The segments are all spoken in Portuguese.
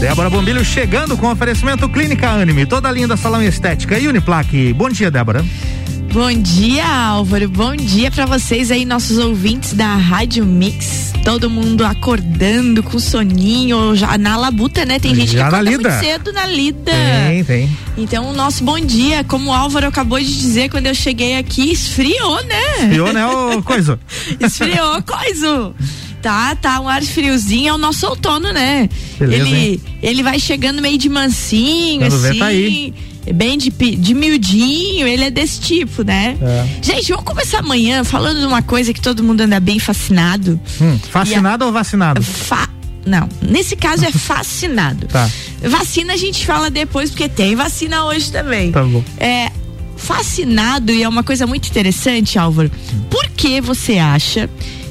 Débora Bombilho chegando com oferecimento Clínica Anime, toda linda salão estética e Uniplaque. Bom dia, Débora. Bom dia, Álvaro. Bom dia para vocês aí, nossos ouvintes da Rádio Mix. Todo mundo acordando com soninho, já na labuta, né? Tem gente já que acorda muito cedo na lida. Tem, tem. Então, o nosso bom dia, como o Álvaro acabou de dizer quando eu cheguei aqui, esfriou, né? Esfriou, né, o coisa? esfriou, coisa. Tá, tá um ar friozinho, é o nosso outono, né? Beleza, ele, ele vai chegando meio de mansinho, Quando assim. vê, tá aí. Bem de, de miudinho, ele é desse tipo, né? É. Gente, vamos começar amanhã falando de uma coisa que todo mundo anda bem fascinado. Hum, fascinado ou vacinado? Fa não, nesse caso é fascinado. Tá. Vacina a gente fala depois, porque tem vacina hoje também. Tá bom. É, fascinado, e é uma coisa muito interessante, Álvaro. Por que você acha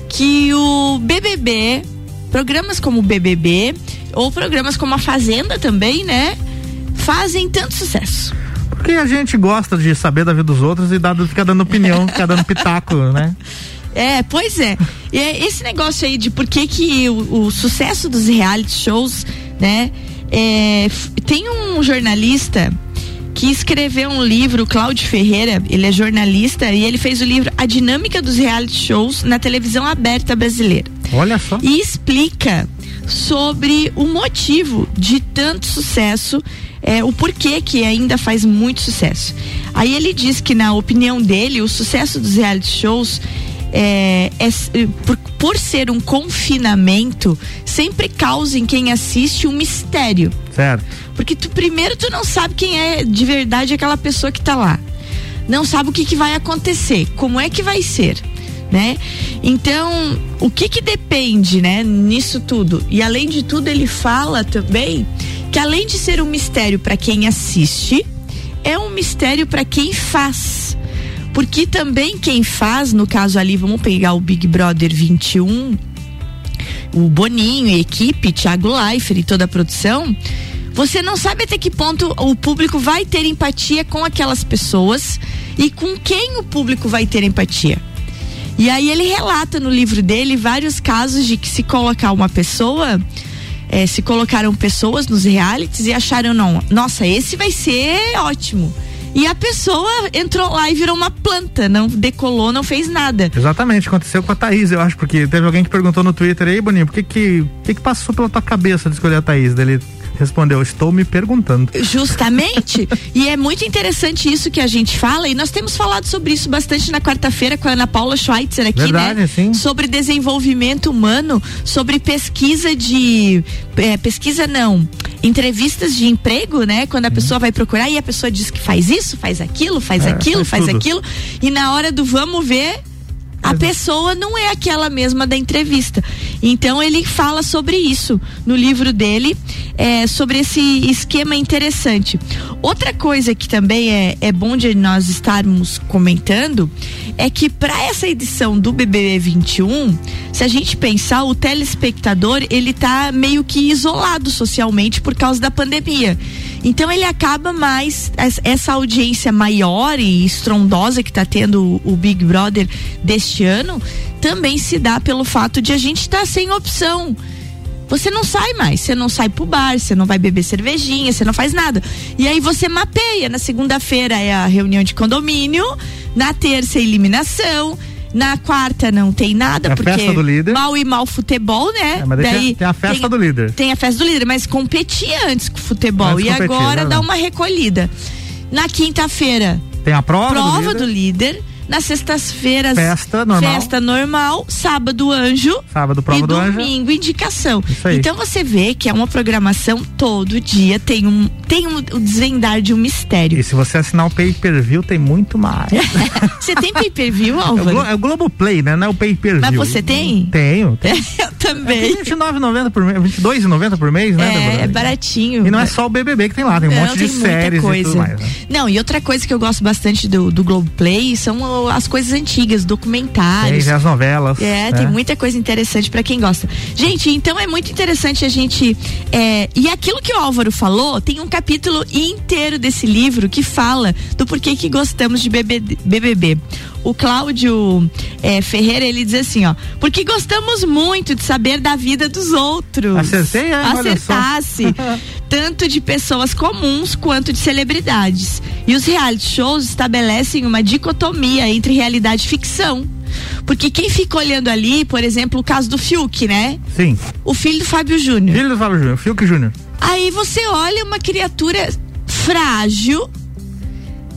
que o BBB, programas como o BBB, ou programas como a Fazenda também, né? Fazem tanto sucesso. Porque a gente gosta de saber da vida dos outros e dado, fica dando opinião, fica dando pitaco, né? É, pois é. E é esse negócio aí de por que que o, o sucesso dos reality shows, né? é, tem um jornalista que escreveu um livro, Cláudio Ferreira, ele é jornalista e ele fez o livro A Dinâmica dos Reality Shows na televisão aberta brasileira. Olha só. E explica sobre o motivo de tanto sucesso, é, o porquê que ainda faz muito sucesso. Aí ele diz que, na opinião dele, o sucesso dos reality shows é, é eh, por, por ser um confinamento, sempre causa em quem assiste um mistério. Certo. Porque tu primeiro tu não sabe quem é de verdade aquela pessoa que tá lá. Não sabe o que, que vai acontecer, como é que vai ser, né? Então, o que que depende, né, nisso tudo? E além de tudo, ele fala também que além de ser um mistério para quem assiste, é um mistério para quem faz. Porque também quem faz, no caso ali, vamos pegar o Big Brother 21, o Boninho e equipe, Thiago Leifert e toda a produção, você não sabe até que ponto o público vai ter empatia com aquelas pessoas e com quem o público vai ter empatia. E aí ele relata no livro dele vários casos de que se colocar uma pessoa, eh, se colocaram pessoas nos realities e acharam não, nossa, esse vai ser ótimo. E a pessoa entrou lá e virou uma planta, não decolou, não fez nada. Exatamente, aconteceu com a Thaís, eu acho, porque teve alguém que perguntou no Twitter, aí, Boninho, por que que, que que passou pela tua cabeça de escolher a Thaís? Daí Ele respondeu, estou me perguntando. Justamente. e é muito interessante isso que a gente fala, e nós temos falado sobre isso bastante na quarta-feira com a Ana Paula Schweitzer aqui, Verdade, né? sim. Sobre desenvolvimento humano, sobre pesquisa de. é, pesquisa não. Entrevistas de emprego, né? Quando a pessoa vai procurar e a pessoa diz que faz isso, faz aquilo, faz É, aquilo, faz faz aquilo. E na hora do vamos ver. A pessoa não é aquela mesma da entrevista. Então ele fala sobre isso no livro dele, é, sobre esse esquema interessante. Outra coisa que também é, é bom de nós estarmos comentando é que para essa edição do BBB 21, se a gente pensar, o telespectador ele tá meio que isolado socialmente por causa da pandemia. Então ele acaba mais es- essa audiência maior e estrondosa que está tendo o, o Big Brother deste ano também se dá pelo fato de a gente estar sem opção. Você não sai mais, você não sai pro bar, você não vai beber cervejinha, você não faz nada. E aí você mapeia. Na segunda-feira é a reunião de condomínio, na terça é eliminação, na quarta não tem nada, É porque festa do líder. mal e mal futebol, né? É, mas daí tem- tem a festa do líder. Tem a festa do líder, mas competia antes com o futebol. Antes e agora né? dá uma recolhida. Na quinta-feira, Tem a prova, prova do do líder, líder. Na sexta-feira, Festa normal. Festa normal. Sábado, anjo. sábado, prova e do anjo. domingo, indicação. Então você vê que é uma programação todo dia, tem um, tem um, o desvendar de um mistério. E se você assinar o pay per view, tem muito mais. Você tem pay per view, É o, Álvaro? Glo é o Globoplay, né? Não é o pay per view. Mas você tem? Tenho. tenho. Eu também. É R$29,90 por mês, R$22,90 por mês, né? É, Débora? é baratinho. E não é só o BBB que tem lá, tem um Não, monte de séries e coisa. tudo mais. Né? Não, e outra coisa que eu gosto bastante do, do Globoplay são as coisas antigas, documentários. Tem as novelas. É, tem muita coisa interessante para quem gosta. Gente, então é muito interessante a gente. É, e aquilo que o Álvaro falou, tem um capítulo inteiro desse livro que fala do porquê que gostamos de BBB. O Cláudio é, Ferreira, ele diz assim, ó, porque gostamos muito de saber da vida dos outros. Acertei, é, Acertasse. tanto de pessoas comuns quanto de celebridades. E os reality shows estabelecem uma dicotomia entre realidade e ficção. Porque quem fica olhando ali, por exemplo, o caso do Fiuk, né? Sim. O filho do Fábio Júnior. Filho do Fábio Júnior, Fiuk Júnior. Aí você olha uma criatura frágil,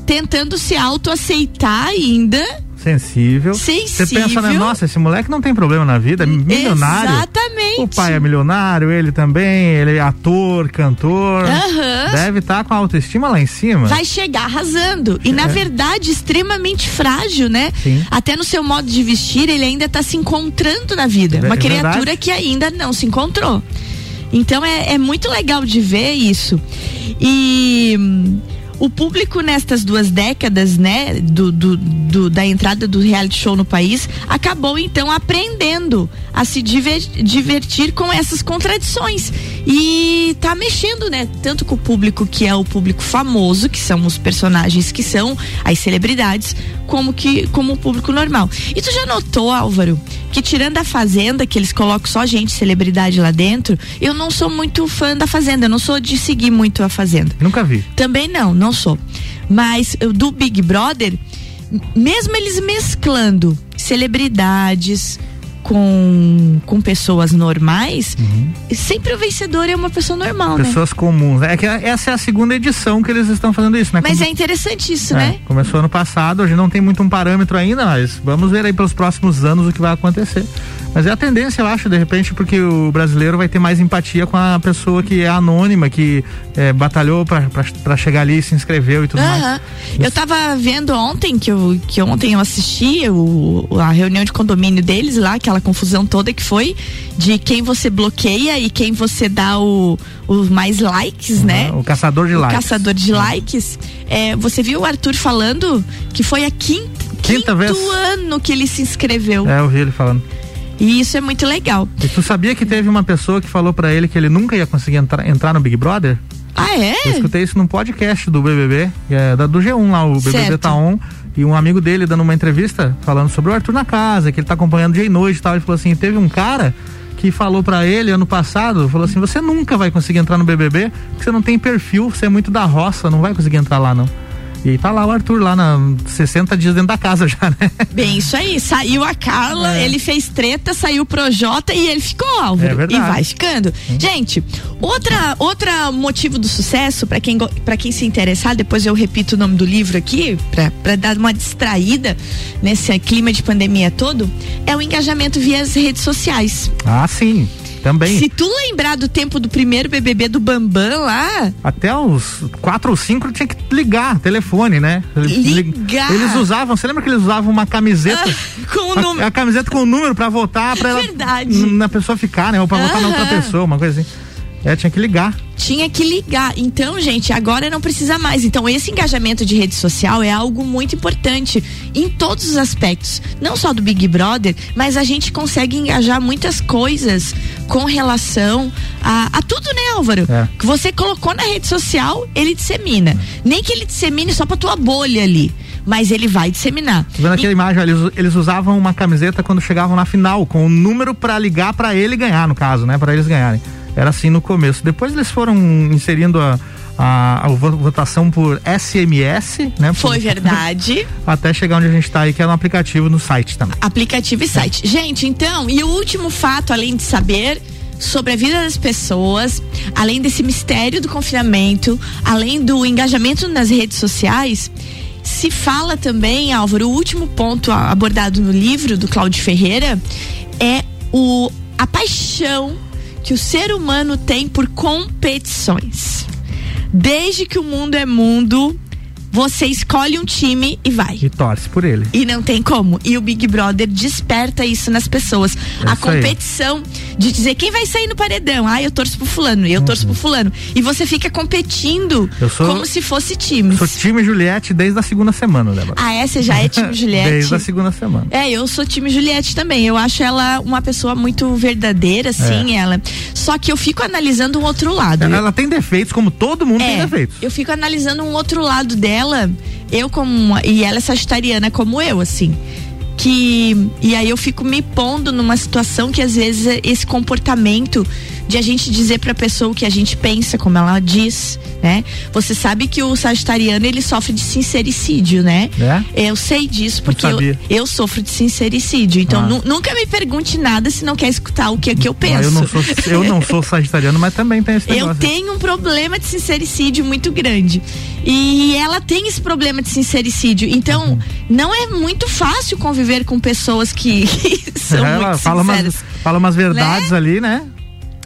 tentando se autoaceitar ainda sensível. Sensível. Você pensa, né? Nossa, esse moleque não tem problema na vida, é milionário. Exatamente. O pai é milionário, ele também, ele é ator, cantor. Uhum. Deve estar tá com a autoestima lá em cima. Vai chegar arrasando. E é. na verdade, extremamente frágil, né? Sim. Até no seu modo de vestir, ele ainda está se encontrando na vida. É Uma criatura verdade. que ainda não se encontrou. Então é, é muito legal de ver isso. E o público nestas duas décadas, né, do, do, do, da entrada do reality show no país, acabou então aprendendo a se divertir com essas contradições e tá mexendo, né, tanto com o público que é o público famoso, que são os personagens que são as celebridades, como que como o público normal. E tu já notou, Álvaro, que tirando a Fazenda, que eles colocam só gente celebridade lá dentro, eu não sou muito fã da Fazenda, eu não sou de seguir muito a Fazenda. Nunca vi. Também não, não sou. Mas do Big Brother, mesmo eles mesclando celebridades, com, com pessoas normais, uhum. sempre o vencedor é uma pessoa normal, né? Pessoas né? comuns. É que essa é a segunda edição que eles estão fazendo isso, né? Mas Como... é interessante isso, é, né? Começou ano passado, hoje não tem muito um parâmetro ainda, mas vamos ver aí pelos próximos anos o que vai acontecer. Mas é a tendência, eu acho, de repente, porque o brasileiro vai ter mais empatia com a pessoa que é anônima, que é, batalhou para chegar ali e se inscreveu e tudo uhum. mais. Eu tava vendo ontem, que, eu, que ontem eu assisti o, a reunião de condomínio deles lá, aquela confusão toda que foi de quem você bloqueia e quem você dá o, o mais likes, uhum, né? O caçador de o likes. caçador de likes. É, você viu o Arthur falando que foi a quinta, quinta quinto vez. ano que ele se inscreveu. É, eu vi ele falando. E isso é muito legal. E tu sabia que teve uma pessoa que falou para ele que ele nunca ia conseguir entrar, entrar no Big Brother? Ah, é? Eu escutei isso num podcast do BBB, é, da, do G1 lá, o BBB certo. tá on. E um amigo dele dando uma entrevista falando sobre o Arthur na casa, que ele tá acompanhando dia e noite e tal. Ele falou assim: teve um cara que falou para ele ano passado, falou assim: "Você nunca vai conseguir entrar no BBB, porque você não tem perfil, você é muito da roça, não vai conseguir entrar lá não". E tá lá o Arthur, lá na 60 dias dentro da casa já, né? Bem, isso aí. Saiu a Carla, é. ele fez treta, saiu o Projota e ele ficou Álvaro. É verdade. E vai ficando. Hum. Gente, outra, outra motivo do sucesso, para quem, pra quem se interessar, depois eu repito o nome do livro aqui, para dar uma distraída nesse clima de pandemia todo, é o engajamento via as redes sociais. Ah, sim. Também. Se tu lembrar do tempo do primeiro BBB do Bambam lá. Até uns quatro ou cinco tinha que ligar telefone, né? Ligar. Eles usavam, você lembra que eles usavam uma camiseta? Ah, com o número. A, a, camiseta com o número pra votar, pra Verdade. ela. Na pessoa ficar, né? Ou pra votar na outra pessoa, uma coisa assim. É, tinha que ligar. Tinha que ligar. Então, gente, agora não precisa mais. Então, esse engajamento de rede social é algo muito importante em todos os aspectos. Não só do Big Brother, mas a gente consegue engajar muitas coisas com relação a, a tudo, né, Álvaro? É. Que você colocou na rede social, ele dissemina. Nem que ele dissemine só pra tua bolha ali mas ele vai disseminar. Tô vendo aquela e... imagem, eles, eles usavam uma camiseta quando chegavam na final, com o um número para ligar para ele ganhar, no caso, né? Para eles ganharem. Era assim no começo. Depois eles foram inserindo a, a, a, votação por SMS, né? Foi por, verdade. até chegar onde a gente está aí, que é no aplicativo no site também. Aplicativo e site. É. Gente, então, e o último fato, além de saber sobre a vida das pessoas, além desse mistério do confinamento, além do engajamento nas redes sociais, se fala também, Álvaro, o último ponto abordado no livro do Cláudio Ferreira é o, a paixão que o ser humano tem por competições. Desde que o mundo é mundo, você escolhe um time e vai. E torce por ele. E não tem como. E o Big Brother desperta isso nas pessoas. É a isso aí. competição de dizer quem vai sair no paredão. Ah, eu torço pro fulano, eu torço pro fulano. E você fica competindo Uhum. Sou- como se fosse times. Sou time Juliette desde a segunda semana, Débora. Ah, é? Você já é time Juliette? Desde a segunda semana. É, eu sou time Juliette também. Eu acho ela uma pessoa muito verdadeira, assim, ela. Só que eu fico analisando um outro lado. Ela, ela tem defeitos, como todo mundo tem É, defeitos. eu fico analisando um outro lado dela, eu como uma- e ela é sagitariana como eu, assim. Que e aí eu fico me pondo numa situação que às vezes esse comportamento de a gente dizer pra pessoa o que a gente pensa, como ela diz, né? Você sabe que o sagitariano ele sofre de sincericídio, né? É? Eu sei disso porque eu, eu sofro de sincericídio. Então Ah. nu- nunca me pergunte nada se não quer escutar o que, que eu Ah, penso. eu, não sou, eu não sou sagitariano, mas também tem esse Eu negócio. tenho um problema de sincericídio muito grande. E ela tem esse problema de sincericídio. Então, Uhum. não é muito fácil conviver com pessoas que são ela muito fala umas, sinceras. fala umas verdades ali, né?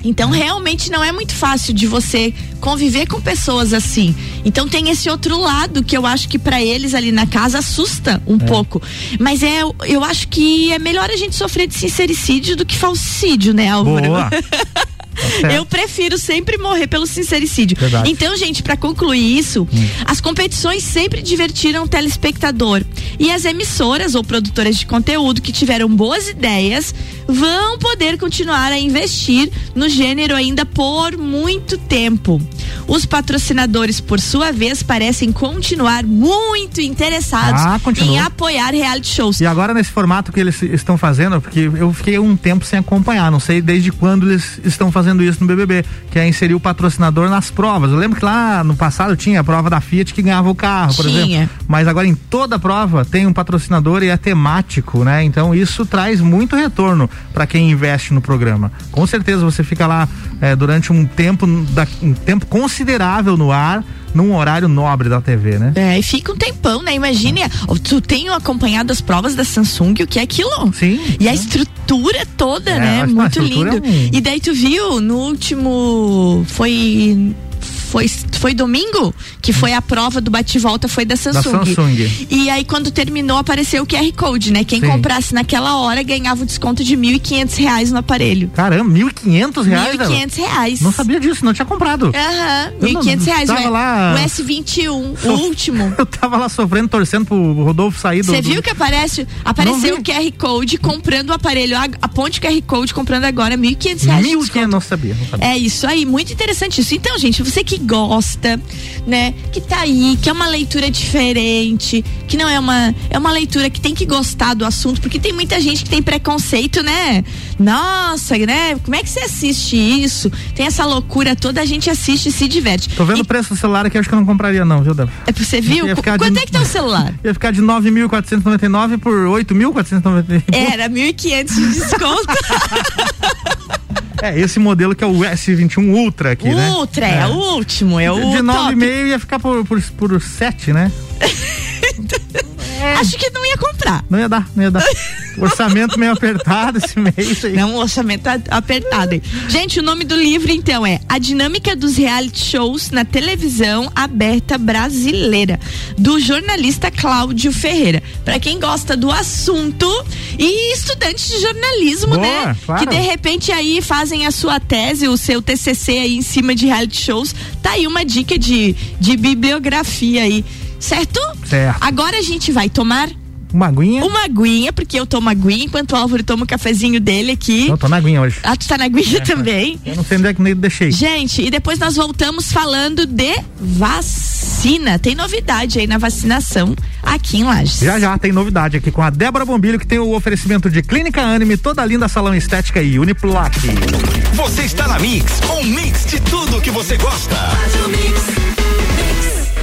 Então, realmente não é muito fácil de você conviver com pessoas assim. Então, tem esse outro lado que eu acho que pra eles ali na casa assusta um pouco. Mas é, eu acho que é melhor a gente sofrer de sincericídio do que falsicídio, né, Álvaro? Boa. Tá. Eu prefiro sempre morrer pelo sincericídio. Verdade. Hum. Então, gente, pra concluir isso, as competições sempre divertiram o telespectador. E as emissoras ou produtoras de conteúdo que tiveram boas ideias vão poder continuar a investir no gênero ainda por muito tempo. Os patrocinadores, por sua vez, parecem continuar muito interessados Ah, em apoiar reality shows. E agora nesse formato que eles estão fazendo, porque eu fiquei um tempo sem acompanhar, não sei desde quando eles estão fazendo isso no BBB, que é inserir o patrocinador nas provas. Eu lembro que lá no passado tinha a prova da Fiat que ganhava o carro, por Tinha. exemplo. Mas agora em toda prova tem um patrocinador e é temático, né? Então isso traz muito retorno para quem investe no programa. Com certeza você fica lá eh, durante um tempo, um tempo considerável no ar, num horário nobre da TV, né? É, e fica um tempão, né? Imagine, tu tem acompanhado as provas da Samsung, o que é aquilo? Sim. E a estrutura toda, É, né? Muito estrutura lindo. é um- E daí tu viu no último. Foi. Foi, foi domingo que foi a prova do bate-volta, foi da Samsung. Samsung. E aí, quando terminou, apareceu o QR Code, né? Quem Sim. comprasse naquela hora ganhava o desconto de 1.500 reais no aparelho. Caramba, 1.500 reais? R$ Débora? 1.500 reais. Não sabia disso, não tinha comprado. Aham, Eu não- 1.500 reais. tava o, lá- o S21, o So- último. Eu tava lá sofrendo, torcendo pro Rodolfo sair do. Você viu que aparece, apareceu o QR Code comprando o aparelho, a, a ponte QR Code comprando agora 1.500 reais. de 1.500, desconto. não sabia, não sabia. É isso aí, muito interessante isso. Então, gente, você que gosta, né, que tá aí, que é uma leitura diferente, que não é uma é uma leitura que tem que gostar do assunto, porque tem muita gente que tem preconceito, né? Nossa, né? Como é que você assiste isso? Tem essa loucura toda, a gente assiste e se diverte. Tô vendo E- o preço do celular aqui, acho que eu não compraria, não, viu, Débora? é, você viu? Qu- Quanto de- é que tá o celular? Ia ficar de 9.499 por 8.499. Era 1.500 de desconto. É, esse modelo que é o S21 Ultra aqui, né? Ultra, é. o último, é o De top. 9,5 ia ficar por, por, por 7, né? Acho que não ia comprar. Não ia dar, não ia dar. Orçamento meio apertado esse mês aí. Não, orçamento a- apertado. hein? Gente, o nome do livro, então, é A Dinâmica dos Reality Shows na Televisão Aberta Brasileira, do jornalista Cláudio Ferreira. Pra quem gosta do assunto e estudantes de jornalismo, Boa, né? claro. Que de repente aí fazem a sua tese, o seu TCC aí em cima de reality shows. Tá aí uma dica de, de bibliografia aí. Certo? Certo. Agora a gente vai tomar Uma aguinha. uma aguinha, porque eu tomo aguinha, enquanto o Álvaro toma o cafezinho dele aqui. Eu tô na aguinha hoje. Ah, tu tá na aguinha também? Eu não sei onde é que nem deixei. Gente, e depois nós voltamos falando de vacina. Tem novidade aí na vacinação aqui em Lages. Já já tem novidade aqui com a Débora Bombilho, que tem o oferecimento de Clínica Anime, toda linda salão estética e Uniplac. Você está na Mix, um mix de tudo que você gosta.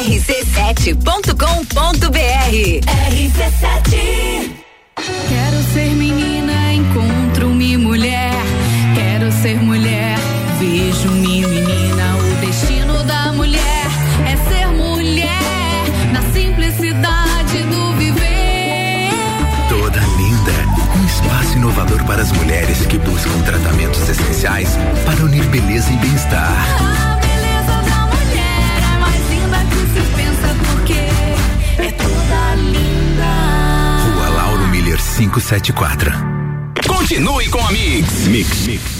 rc7.com.br. RC7 Quero ser menina, encontro-me mulher. Quero ser mulher, vejo-me menina. O destino da mulher é ser mulher, na simplicidade do viver. Toda linda. Um espaço inovador para as mulheres que buscam tratamentos essenciais para unir beleza e bem-estar. 574. Continue com a Mix. Mix. Mix.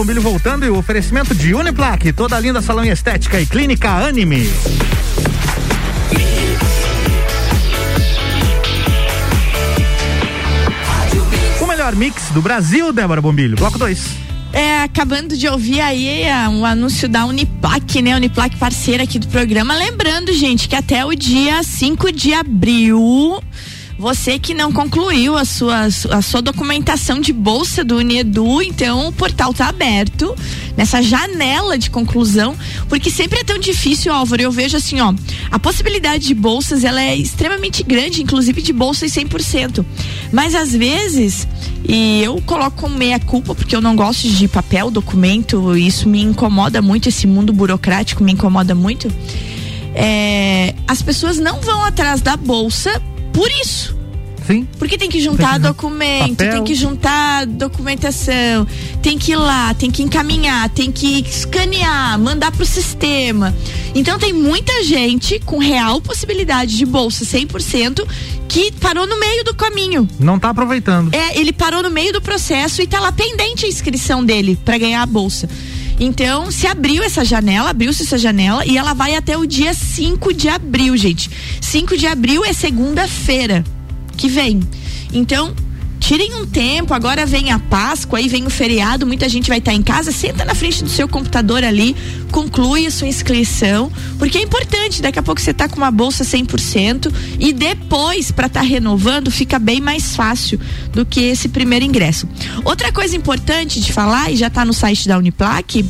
Bombilho voltando e o oferecimento de Uniplaque, toda linda salão estética e clínica Anime. O melhor mix do Brasil, Débora Bombilho. Bloco 2. É, acabando de ouvir aí é, um anúncio da Uniplac, né? Uniplac parceira aqui do programa. Lembrando, gente, que até o dia 5 de abril. Você que não concluiu a sua, a sua documentação de bolsa do Unedu, então o portal tá aberto nessa janela de conclusão, porque sempre é tão difícil, Álvaro. Eu vejo assim, ó, a possibilidade de bolsas ela é extremamente grande, inclusive de bolsas 100%. Mas às vezes, e eu coloco meia culpa, porque eu não gosto de papel, documento, isso me incomoda muito, esse mundo burocrático me incomoda muito. É, as pessoas não vão atrás da bolsa por isso. Sim. Porque tem que juntar Tem que- documento, papel. tem que juntar documentação, tem que ir lá, tem que encaminhar, tem que escanear, mandar pro sistema. Então tem muita gente com real possibilidade de bolsa 100% que parou no meio do caminho. Não tá aproveitando. É, ele parou no meio do processo e tá lá pendente a inscrição dele para ganhar a bolsa. Então, se abriu essa janela, abriu-se essa janela e ela vai até o dia 5 de abril, gente. 5 de abril é segunda-feira que vem. Então, tirem um tempo, agora vem a Páscoa, aí vem o feriado, muita gente vai estar em casa, senta na frente do seu computador ali, conclui a sua inscrição, porque é importante, daqui a pouco você tá com uma bolsa 100% e depois para estar renovando fica bem mais fácil do que esse primeiro ingresso. Outra coisa importante de falar e já tá no site da Uniplac,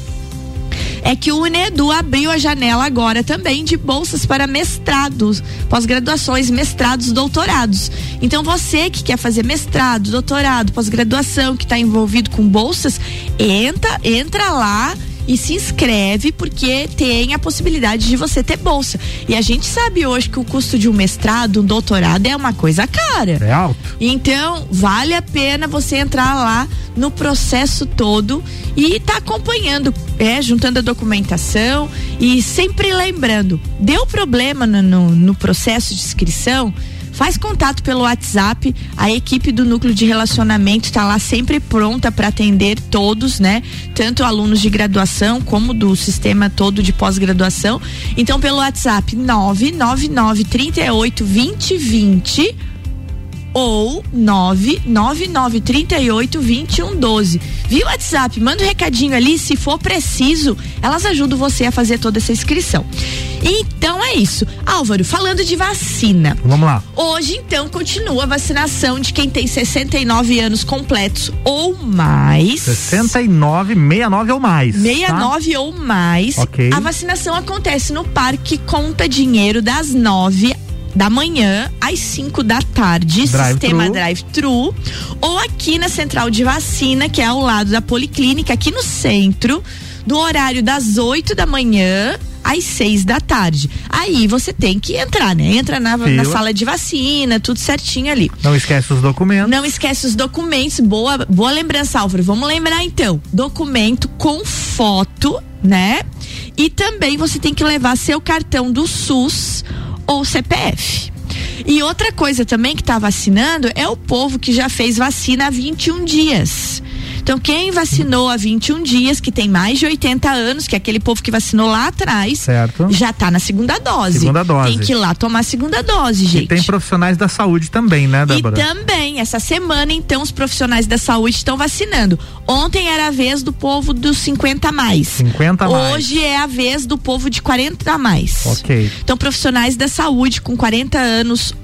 é que o Unedu abriu a janela agora também de bolsas para mestrados, pós-graduações, mestrados, doutorados. Então você que quer fazer mestrado, doutorado, pós-graduação, que está envolvido com bolsas, entra, entra lá e se inscreve porque tem a possibilidade de você ter bolsa. E a gente sabe hoje que o custo de um mestrado, um doutorado é uma coisa cara. É alto. Então, vale a pena você entrar lá no processo todo e tá acompanhando, é, juntando a documentação e sempre lembrando, deu problema no, no, no processo de inscrição, faz contato pelo WhatsApp, a equipe do núcleo de relacionamento está lá sempre pronta para atender todos, né? Tanto alunos de graduação como do sistema todo de pós-graduação. Então, pelo WhatsApp 999 38 2020 ou 999382112. Viu WhatsApp? Manda um recadinho ali, se for preciso, elas ajudam você a fazer toda essa inscrição. Então é isso. Álvaro, falando de vacina. Vamos lá. Hoje, então, continua a vacinação de quem tem 69 anos completos ou mais. 69, 69 ou mais. tá? 69 ou mais. Ok. A vacinação acontece no Parque Conta Dinheiro das 9 da manhã às 5 da tarde, Drive-thru. sistema drive-thru, ou aqui na central de vacina, que é ao lado da Policlínica, aqui no centro, do horário das 8 da manhã às 6 da tarde. Aí você tem que entrar, né? Entra na, na sala de vacina, tudo certinho ali. Não esquece os documentos. Não esquece os documentos. Boa, boa lembrança, Álvaro. Vamos lembrar então. Documento com foto, né? E também você tem que levar seu cartão do SUS ou CPF. E outra coisa também que está vacinando é o povo que já fez vacina há 21 dias. Então quem vacinou há 21 dias, que tem mais de 80 anos, que é aquele povo que vacinou lá atrás, Certo. já tá na segunda dose. Segunda dose. Tem que ir lá tomar a segunda dose, E gente. tem profissionais da saúde também, né, E Débora? também, essa semana, então, os profissionais da saúde estão vacinando. Ontem era a vez do povo dos 50 a mais. 50 a mais. Hoje é a vez do povo de 40 a mais. Ok. Então, profissionais da saúde com 40 anos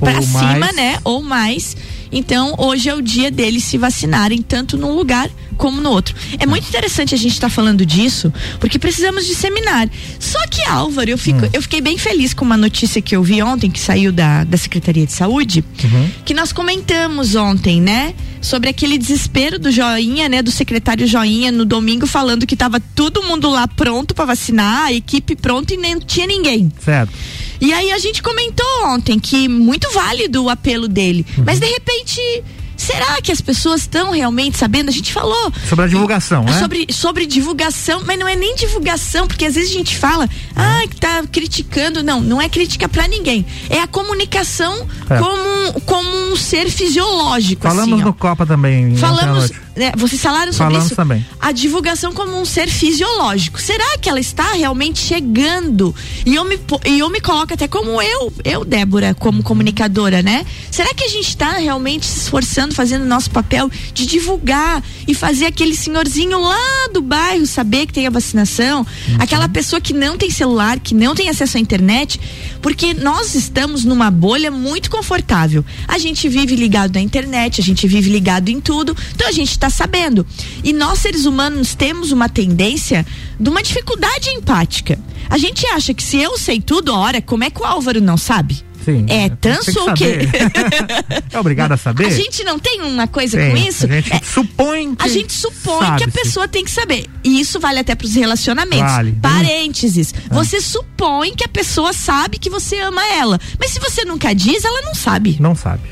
pra Ou cima, né? Ou mais. Então, hoje é o dia deles se vacinarem, tanto num lugar como no outro. É muito interessante a gente estar falando disso, porque precisamos disseminar. Só que, Álvaro, eu, Hum. fico, eu fiquei bem feliz com uma notícia que eu vi ontem, que saiu da, da Secretaria de Saúde, Uhum. que nós comentamos ontem, né? Sobre aquele desespero do Joinha, né? Do secretário Joinha no domingo falando que tava todo mundo lá pronto para vacinar, a equipe pronta e nem tinha ninguém. Certo. E aí a gente comentou ontem que muito válido o apelo dele. Mas de repente, será que as pessoas estão realmente sabendo? A gente falou. Sobre a divulgação, né? Sobre, sobre divulgação, mas não é nem divulgação, porque às vezes a gente fala, ah, que tá criticando. Não, não é crítica pra ninguém. É a comunicação É. como, como um ser fisiológico. Falamos assim, ó. no Copa também. à Falamos, né, vocês falaram sobre Falamos isso? também. A divulgação como um ser fisiológico. Será que ela está realmente chegando? E eu me, e eu me coloco até como eu, eu, Débora, como comunicadora, né? Será que a gente está realmente se esforçando, fazendo o nosso papel de divulgar e fazer aquele senhorzinho lá do bairro saber que tem a vacinação? Aquela pessoa que não tem celular, que não tem acesso à internet, porque nós estamos numa bolha muito confortável. A gente vive ligado na internet, a gente vive ligado em tudo, então a gente está sabendo. E nós, seres humanos, temos uma tendência de uma dificuldade empática. A gente acha que se eu sei tudo, ora, como é que o Álvaro não sabe? Sim. É tanso que ou o quê? é obrigado a saber? A gente não tem uma coisa com isso? A gente É, supõe que a gente supõe que a pessoa tem que saber. E isso vale até para os relacionamentos. Vale. Ah. Parênteses. Você supõe que a pessoa sabe que você ama ela. Mas se você nunca diz, ela não sabe. Não sabe.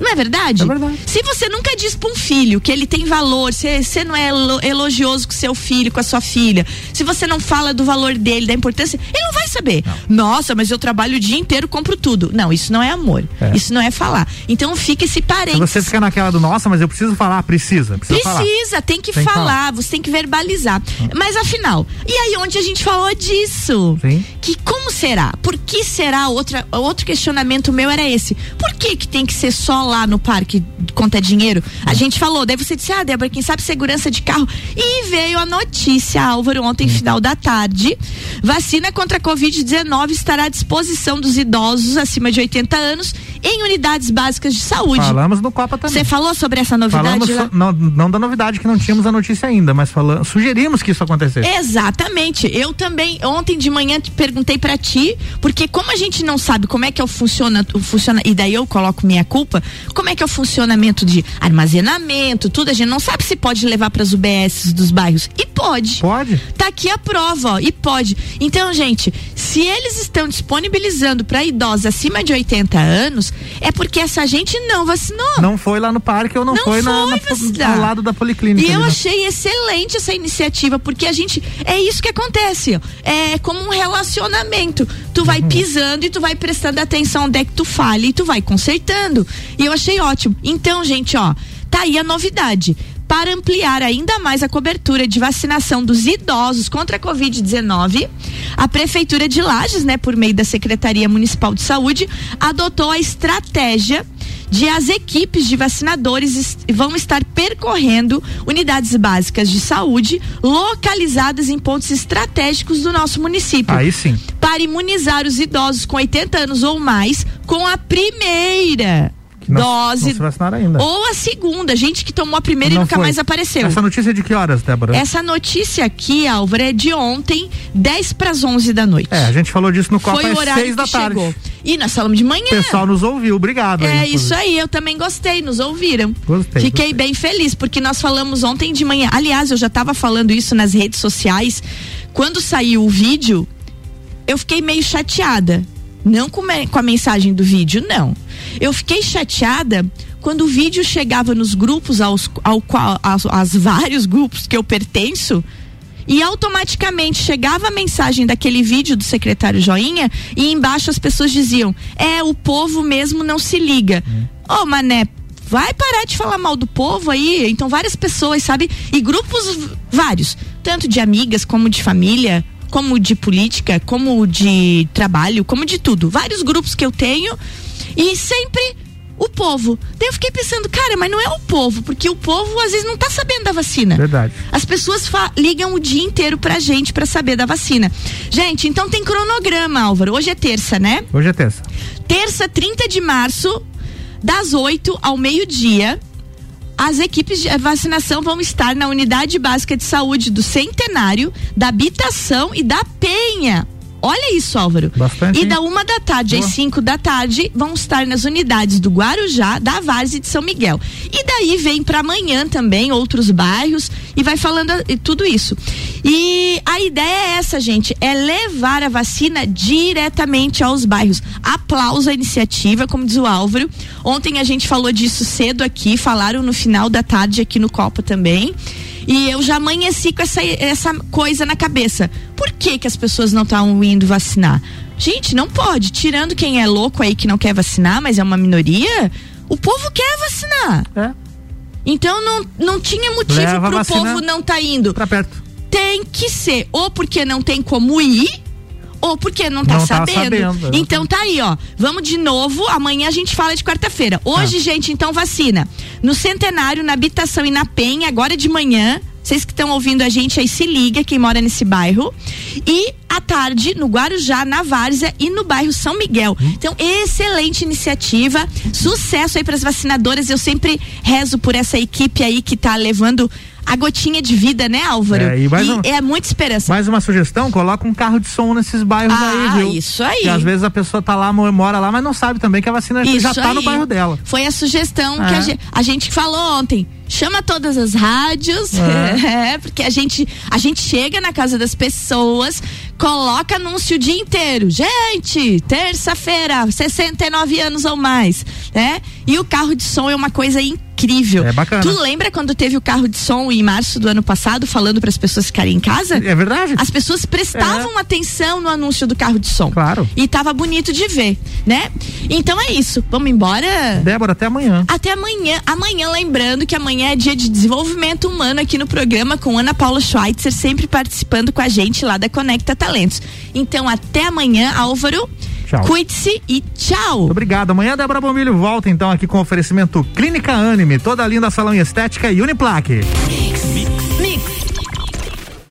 Não é verdade? É verdade. Se você nunca diz para um filho que ele tem valor, se você não é elo- elogioso com seu filho, com a sua filha, se você não fala do valor dele, da importância, ele não vai saber. Nossa, mas eu trabalho o dia inteiro, compro tudo. Não, isso não é amor. É. Isso não é falar. Então fica esse Se parênteses. você fica naquela do nossa, mas eu preciso falar, precisa. Precisa. Precisa, tem que Tem que falar, você tem que verbalizar. Mas afinal, e aí onde a gente falou disso? Sim. Que como será? Por que será? Outra, outro questionamento meu era esse. Por que que tem que ser só lá no parque conta dinheiro? A gente falou, daí você disse, ah, Débora, quem sabe segurança de carro. E veio a notícia, Álvaro, ontem, final da tarde. Vacina contra a Covid-19 estará à disposição dos idosos acima de 80 anos em unidades básicas de saúde. Falamos no Copa também. Você falou sobre essa novidade? So- não, não da novidade que não tínhamos a notícia ainda, mas falamos, sugerimos que isso acontecesse. Exatamente. Eu também ontem de manhã te perguntei pra ti, porque como a gente não sabe como é que é o funciona, o funciona e daí eu coloco minha culpa, como é que é o funcionamento de armazenamento, tudo, a gente não sabe se pode levar pras UBS dos bairros. E pode. Pode? Tá aqui a prova, ó, e pode. Então, gente, se eles estão disponibilizando para idosos acima de 80 anos, é porque essa gente não vacinou. Não foi lá no parque ou não, Não foi, na, foi na- vacinar. ao lado da policlínica. E eu né? achei excelente essa iniciativa, porque a gente. É isso que acontece. É como um relacionamento. Tu vai Uhum. pisando e tu vai prestando atenção onde é que tu falha e tu vai consertando. E eu achei ótimo. Então, gente, ó, tá aí a novidade. Para ampliar ainda mais a cobertura de vacinação dos idosos contra a Covid-19, a Prefeitura de Lages, né, por meio da Secretaria Municipal de Saúde, adotou a estratégia de as equipes de vacinadores vão estar percorrendo unidades básicas de saúde localizadas em pontos estratégicos do nosso município Aí sim. para imunizar os idosos com 80 anos ou mais com a primeira não- dose não se vacinaram ainda. ou a segunda, gente que tomou a primeira e Não nunca foi. mais apareceu. Essa notícia é de que horas, Débora? Essa notícia aqui, Álvaro, é de ontem, 10 para as 11 da noite. É, a gente falou disso no Copa Foi o às horário seis da que tarde. chegou. E nós falamos de manhã. O pessoal nos ouviu, obrigado. É aí, isso aí, eu também gostei, nos ouviram. Gostei, Fiquei gostei. bem feliz, porque nós falamos ontem de manhã. Aliás, eu já estava falando isso nas redes sociais. Quando saiu o vídeo, eu fiquei meio chateada. Não com, me- com a mensagem do vídeo, não. Eu fiquei chateada quando o vídeo chegava nos grupos aos, ao qual, aos, aos vários grupos que eu pertenço. E automaticamente chegava a mensagem daquele vídeo do secretário Joinha e embaixo as pessoas diziam: É, o povo mesmo não se liga. Ô, mané, Vai parar de falar mal do povo aí. Então, várias pessoas, sabe? E grupos vários, tanto de amigas como de família, como de política, como de trabalho, como de tudo. Vários grupos que eu tenho e sempre o povo. Daí eu fiquei pensando, cara, mas não é o povo, porque o povo às vezes não tá sabendo da vacina. Verdade. As pessoas ligam o dia inteiro pra gente pra saber da vacina. Gente, então tem cronograma, Álvaro. Hoje é terça, né? Hoje é terça. Terça, 30 de março, das 8 ao meio-dia. As equipes de vacinação vão estar na Unidade Básica de Saúde do Centenário, da Habitação e da Penha. Olha isso, Álvaro. Bastante, E da uma da tarde às Boa. 5 da tarde vão estar nas unidades do Guarujá, da Várzea e de São Miguel. E daí vem para amanhã também outros bairros e vai falando a- e tudo isso. E a ideia é essa, gente, é levar a vacina diretamente aos bairros. Aplauso a iniciativa, como diz o Álvaro. Ontem a gente falou disso cedo aqui, falaram no final da tarde aqui no Copa também. E eu já amanheci com essa, essa coisa na cabeça. Por que, que as pessoas não estão indo vacinar? Gente, não pode. Tirando quem é louco aí que não quer vacinar, mas é uma minoria, o povo quer vacinar. É. Então não, não tinha motivo Leva a pro vacina povo não tá indo. Pra perto. Tem que ser ou porque não tem como ir, ou porque não tá Não tá sabendo. sabendo, então tá aí, ó. Vamos de novo. Amanhã a gente fala de quarta-feira. Tá. Hoje, gente, então vacina. No Centenário, na Habitação e na Penha, agora de manhã. Vocês que estão ouvindo a gente aí, se liga, quem mora nesse bairro. E à tarde, no Guarujá, na Várzea e no bairro São Miguel. Hum. Então, excelente iniciativa. Sucesso aí para as vacinadoras. Eu sempre rezo por essa equipe aí que tá levando a gotinha de vida, né, Álvaro? É, e mais um- é muita esperança. Mais uma sugestão, coloca um carro de som nesses bairros Ah, aí, viu? isso aí. Que às vezes a pessoa tá lá, mo- mora lá, mas não sabe também que a vacina já Isso tá no aí. bairro dela. Foi a sugestão É. que a gente, a gente falou ontem. Chama todas as rádios, É. é, porque a gente, a gente chega na casa das pessoas, coloca anúncio o dia inteiro. Gente, terça-feira, 69 anos ou mais, né? E o carro de som é uma coisa incrível. É bacana. Tu lembra quando teve o carro de som em março do ano passado, falando para as pessoas ficarem em casa? É verdade? As pessoas prestavam atenção no anúncio do carro de som. Claro. E tava bonito de ver, né? Então é isso. Vamos embora? Débora, até amanhã. Até amanhã. Amanhã, lembrando que amanhã é dia de desenvolvimento humano aqui no programa com Ana Paula Schweitzer, sempre participando com a gente lá da Conecta Talentos. Então, até amanhã, Álvaro. Tchau. Cuide-se e tchau. Obrigado. Amanhã a Débora Bombilho volta então aqui com oferecimento Clínica Anime, toda linda salão em estética e Uniplaque. Mix